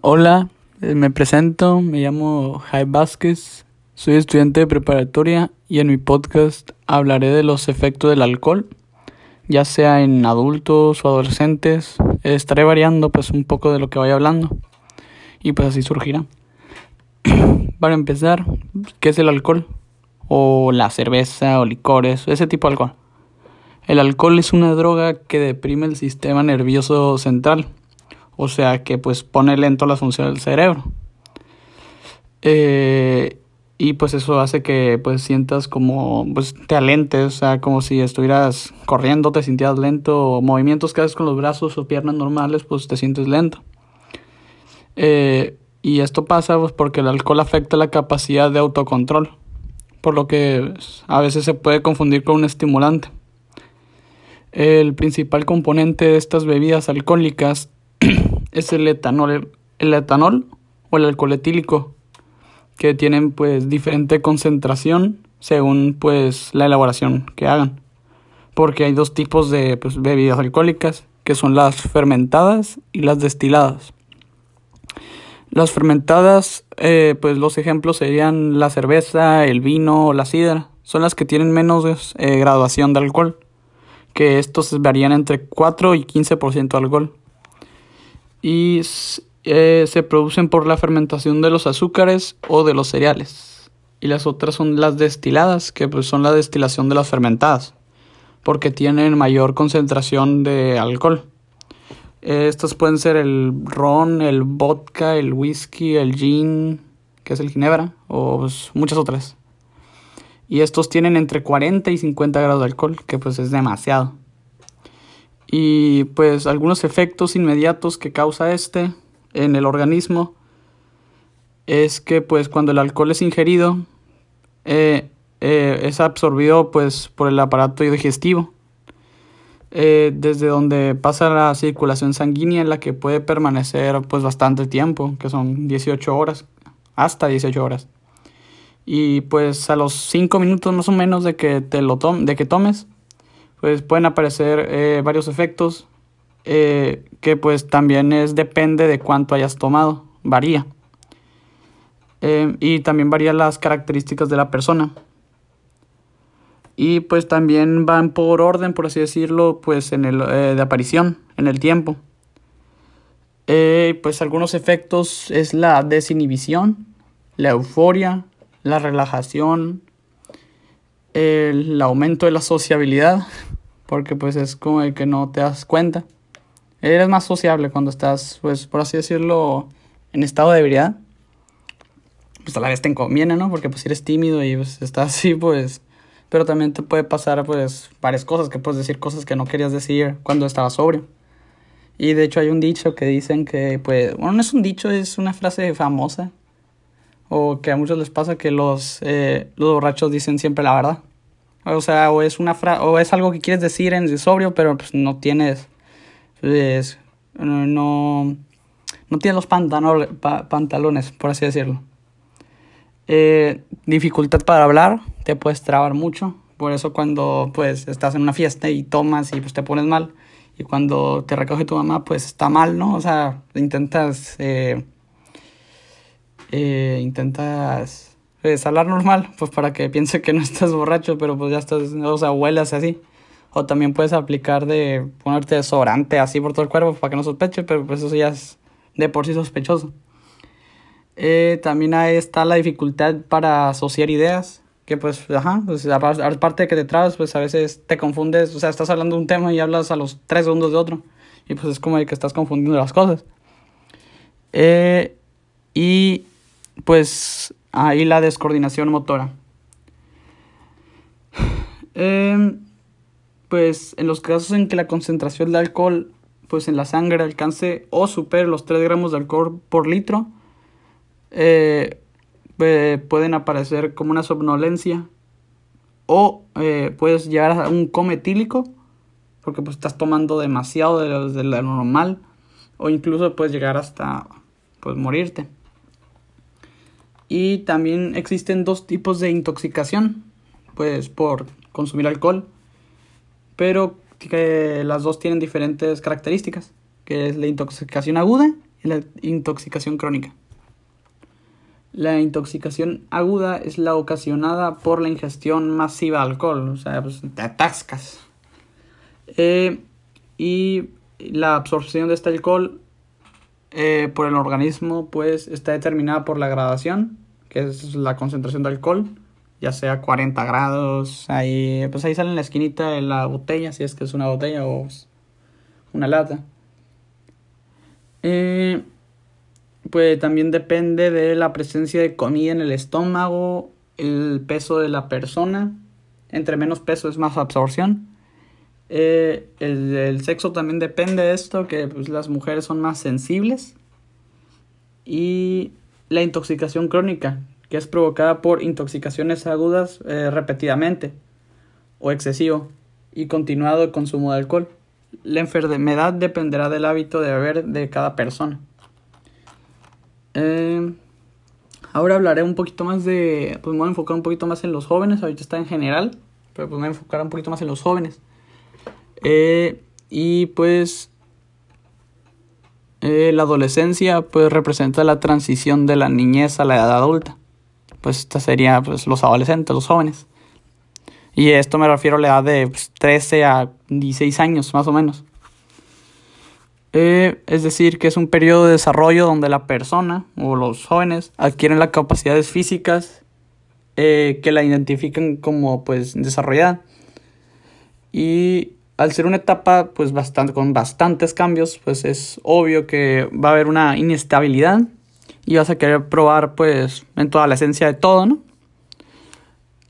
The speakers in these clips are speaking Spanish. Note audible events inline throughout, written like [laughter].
Hola, eh, me presento, me llamo Jai Vázquez, soy estudiante de preparatoria y en mi podcast hablaré de los efectos del alcohol, ya sea en adultos o adolescentes. Estaré variando pues un poco de lo que vaya hablando y pues así surgirá. [clears throat] Para empezar, ¿qué es el alcohol? O la cerveza o licores, ese tipo de alcohol. El alcohol es una droga que deprime el sistema nervioso central o sea que pues pone lento la función del cerebro. Eh, y pues eso hace que pues sientas como pues te alentes, o sea, como si estuvieras corriendo, te sintieras lento, o movimientos que haces con los brazos o piernas normales, pues te sientes lento. Eh, y esto pasa pues, porque el alcohol afecta la capacidad de autocontrol, por lo que a veces se puede confundir con un estimulante. El principal componente de estas bebidas alcohólicas es el etanol, el etanol o el alcohol etílico, que tienen pues diferente concentración según pues la elaboración que hagan. Porque hay dos tipos de pues, bebidas alcohólicas, que son las fermentadas y las destiladas. Las fermentadas, eh, pues los ejemplos serían la cerveza, el vino o la sidra. Son las que tienen menos eh, graduación de alcohol, que estos varían entre 4 y 15% de alcohol y eh, se producen por la fermentación de los azúcares o de los cereales. Y las otras son las destiladas, que pues son la destilación de las fermentadas, porque tienen mayor concentración de alcohol. Estas pueden ser el ron, el vodka, el whisky, el gin, que es el ginebra, o pues, muchas otras. Y estos tienen entre 40 y 50 grados de alcohol, que pues es demasiado. Y pues algunos efectos inmediatos que causa este en el organismo es que pues cuando el alcohol es ingerido eh, eh, es absorbido pues por el aparato digestivo eh, desde donde pasa la circulación sanguínea en la que puede permanecer pues bastante tiempo que son 18 horas hasta 18 horas. Y pues a los 5 minutos más o menos de que te lo de que tomes pues pueden aparecer eh, varios efectos eh, que pues también es depende de cuánto hayas tomado, varía. Eh, y también varían las características de la persona. Y pues también van por orden, por así decirlo, pues en el de aparición, en el tiempo. pues algunos efectos es la desinhibición, la euforia, la relajación, el aumento de la sociabilidad, porque pues es como el que no te das cuenta. Eres más sociable cuando estás, pues por así decirlo, en estado de debilidad. Pues a la vez te conviene, ¿no? Porque pues eres tímido y pues estás así, pues... Pero también te puede pasar pues varias cosas, que puedes decir cosas que no querías decir cuando estabas sobrio. Y de hecho hay un dicho que dicen que, pues, bueno, no es un dicho, es una frase famosa. O que a muchos les pasa que los, eh, los borrachos dicen siempre la verdad. O sea, o es una fra o es algo que quieres decir en sobrio, pero pues no tienes pues, no no tienes los pantalones, por así decirlo. Eh, dificultad para hablar, te puedes trabar mucho. Por eso cuando pues estás en una fiesta y tomas y pues te pones mal. Y cuando te recoge tu mamá, pues está mal, ¿no? O sea, intentas... Eh, eh, intentas pues, hablar normal, pues para que piense que no estás borracho, pero pues ya estás, o sea, huelas así. O también puedes aplicar de ponerte desodorante así por todo el cuerpo para que no sospeche, pero pues eso ya es de por sí sospechoso. Eh, también ahí está la dificultad para asociar ideas, que pues, ajá, pues aparte de que te trabas, pues a veces te confundes, o sea, estás hablando de un tema y hablas a los tres segundos de otro, y pues es como de que estás confundiendo las cosas. Eh, y pues Ahí la descoordinación motora. Em, pues en los casos en que la concentración de alcohol pues en la sangre alcance o supere los 3 gramos de alcohol por litro, eh, pueden aparecer como una somnolencia o eh, puedes llegar a un coma etílico porque pues estás tomando demasiado de lo, de lo normal o incluso puedes llegar hasta pues morirte. Y también existen dos tipos de intoxicación, pues por consumir alcohol, pero que las dos tienen diferentes características, que es la intoxicación aguda y la intoxicación crónica. La intoxicación aguda es la ocasionada por la ingestión masiva de alcohol, o sea, pues te atascas. Eh, y la absorción de este alcohol eh, por el organismo pues está determinada por la gradación, que es la concentración de alcohol, ya sea 40 grados, ahí, pues ahí sale en la esquinita de la botella, si es que es una botella o una lata. Eh, pues también depende de la presencia de comida en el estómago, el peso de la persona. Entre menos peso es más absorción. Eh, el, sexo también depende de esto, que pues, las mujeres son más sensibles. Y la intoxicación crónica, que es provocada por intoxicaciones agudas eh, repetidamente o excesivo y continuado consumo de alcohol. La enfermedad dependerá del hábito de beber de cada persona. Eh, ahora hablaré un poquito más de, pues me voy a enfocar un poquito más en los jóvenes, ahorita está en general, pero pues me voy a enfocar un poquito más en los jóvenes. Eh, y pues eh, la adolescencia pues representa la transición de la niñez a la edad adulta. Pues esta sería pues los adolescentes, los jóvenes. Y esto me refiero a la edad de 13 pues, a 16 años más o menos. Eh, es decir, que es un periodo de desarrollo donde la persona o los jóvenes adquieren las capacidades físicas que la identifican como pues desarrollada. Y al ser una etapa pues bastante, con bastantes cambios, pues es obvio que va a haber una inestabilidad y vas a querer probar pues en toda la esencia de todo, ¿no?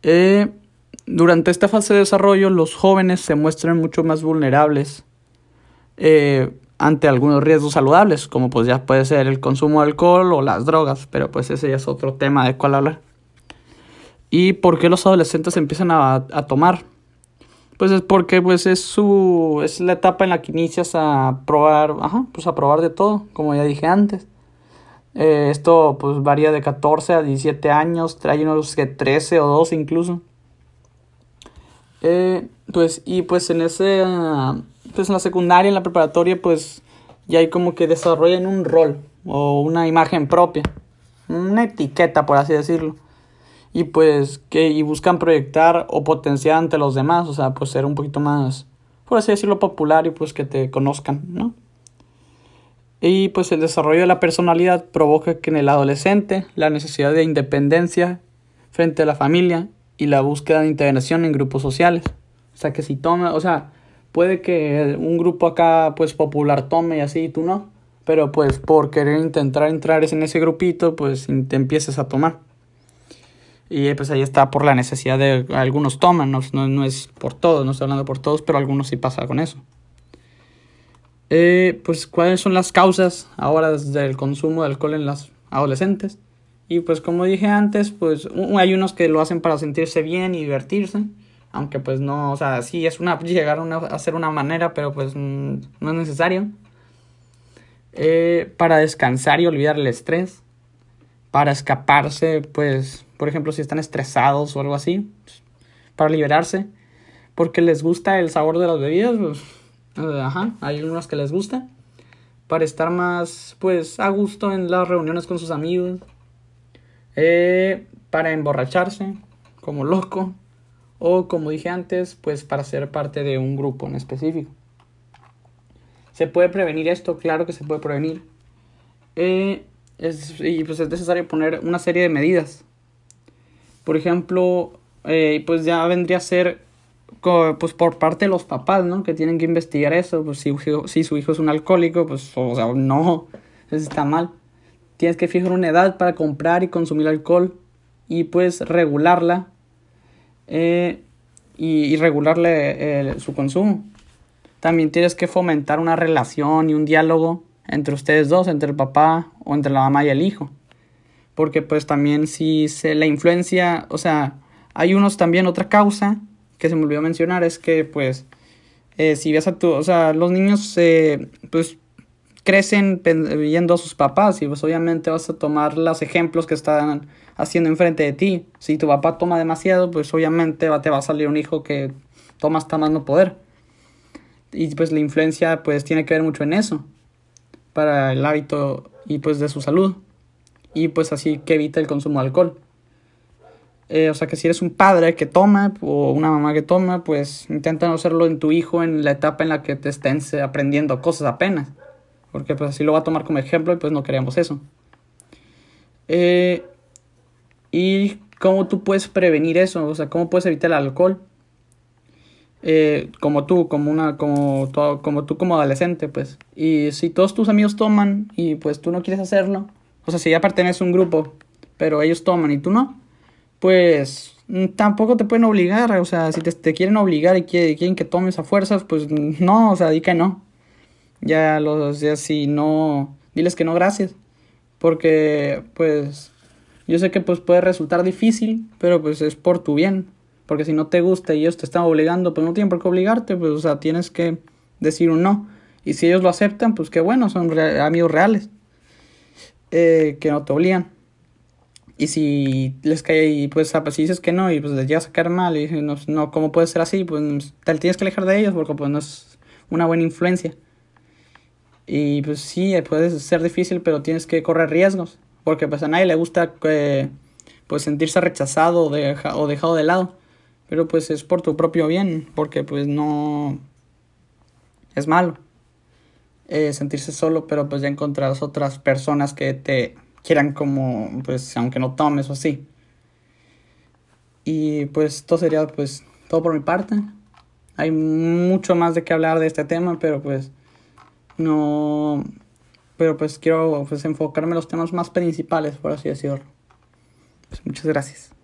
Eh, durante esta fase de desarrollo los jóvenes se muestran mucho más vulnerables ante algunos riesgos saludables, como pues ya puede ser el consumo de alcohol o las drogas, pero pues ese ya es otro tema de cual hablar. ¿Y por qué los adolescentes empiezan a, tomar? Pues es porque pues es su es la etapa en la que inicias a probar, ajá, pues a probar de todo, como ya dije antes. Eh, esto pues varía de 14 a 17 años, trae unos que 13 o 12 incluso. Eh, pues y pues en ese pues en la secundaria, en la preparatoria, pues ya hay como que desarrollan un rol o una imagen propia, una etiqueta, por así decirlo. Y pues que y buscan proyectar o potenciar ante los demás, o sea, pues ser un poquito más, por así decirlo, popular y pues que te conozcan, ¿no? Y pues el desarrollo de la personalidad provoca que en el adolescente la necesidad de independencia frente a la familia y la búsqueda de integración en grupos sociales. O sea, que si toma, o sea, puede que un grupo acá pues popular tome y así y tú no, pero pues por querer intentar entrar en ese grupito pues te empieces a tomar. Y pues ahí está por la necesidad de algunos toman, no, no, es por todos, no estoy hablando por todos, pero algunos sí pasa con eso. Eh, pues cuáles son las causas ahora del consumo de alcohol en las adolescentes. Y pues como dije antes, pues hay unos que lo hacen para sentirse bien y divertirse aunque pues no, o sea, sí es una, llegar a, ser una manera, pero pues mm, no es necesario. Eh, para descansar y olvidar el estrés, para escaparse, pues, por ejemplo, si están estresados o algo así, para liberarse, porque les gusta el sabor de las bebidas, pues, eh, ajá, hay unos que les gusta, para estar más, pues, a gusto en las reuniones con sus amigos, eh, para emborracharse, como loco, o como dije antes, pues para ser parte de un grupo en específico. ¿Se puede prevenir esto? Claro que se puede prevenir. Eh, es, y pues es necesario poner una serie de medidas. Por ejemplo, eh, pues ya vendría a ser pues por parte de los papás, ¿no? Que tienen que investigar eso. Pues si, si su hijo es un alcohólico, pues o sea, no, eso está mal. Tienes que fijar una edad para comprar y consumir alcohol y pues regularla eh, y, regularle eh, su consumo. También tienes que fomentar una relación y un diálogo entre ustedes dos, entre el papá o entre la mamá y el hijo. Porque pues también si se la influencia, o sea, hay unos también, otra causa que se me olvidó mencionar es que pues eh, si ves a tu, o sea, los niños pues crecen viendo a sus papás y pues obviamente vas a tomar los ejemplos que están haciendo enfrente de ti. Si tu papá toma demasiado, pues obviamente te va a salir un hijo que toma hasta más no poder. Y pues la influencia pues tiene que ver mucho en eso. Para el hábito y pues de su salud y pues así que evita el consumo de alcohol. Eh, o sea que si eres un padre que toma o una mamá que toma, pues intenta no hacerlo en tu hijo en la etapa en la que te estén aprendiendo cosas apenas. Porque pues así lo va a tomar como ejemplo y pues no queremos eso. Eh, y cómo tú puedes prevenir eso, o sea, cómo puedes evitar el alcohol. Eh, como tú, como una, como, como tú como adolescente, pues. Y si todos tus amigos toman y pues tú no quieres hacerlo, o sea, si ya perteneces a un grupo, pero ellos toman y tú no, pues mm, tampoco te pueden obligar, o sea, si te, quieren obligar y quieren que tomes a fuerzas, pues no, o sea, di que no. Ya los, si no, diles que no, gracias. Porque, pues, yo sé que pues puede resultar difícil, pero pues es por tu bien. Porque si no te gusta y ellos te están obligando, pues no tienen por qué obligarte, pues, o sea, tienes que decir un no. Y si ellos lo aceptan, pues qué bueno, son amigos reales. Eh, que no te obligan. Y si les cae y pues, ah, pues si dices que no y pues les llega a sacar mal y no, no, ¿cómo puede ser así? Pues te tienes que alejar de ellos porque pues no es una buena influencia. Y pues sí, puede ser difícil, pero tienes que correr riesgos. Porque pues a nadie le gusta eh, pues sentirse rechazado o dejado de lado. Pero pues es por tu propio bien, porque pues no es malo eh, sentirse solo, pero pues ya encontrarás otras personas que te quieran como, pues aunque no tomes o así. Y pues esto sería pues todo por mi parte. Hay mucho más de qué hablar de este tema, pero pues no pero pues quiero pues enfocarme en los temas más principales por así decirlo pues muchas gracias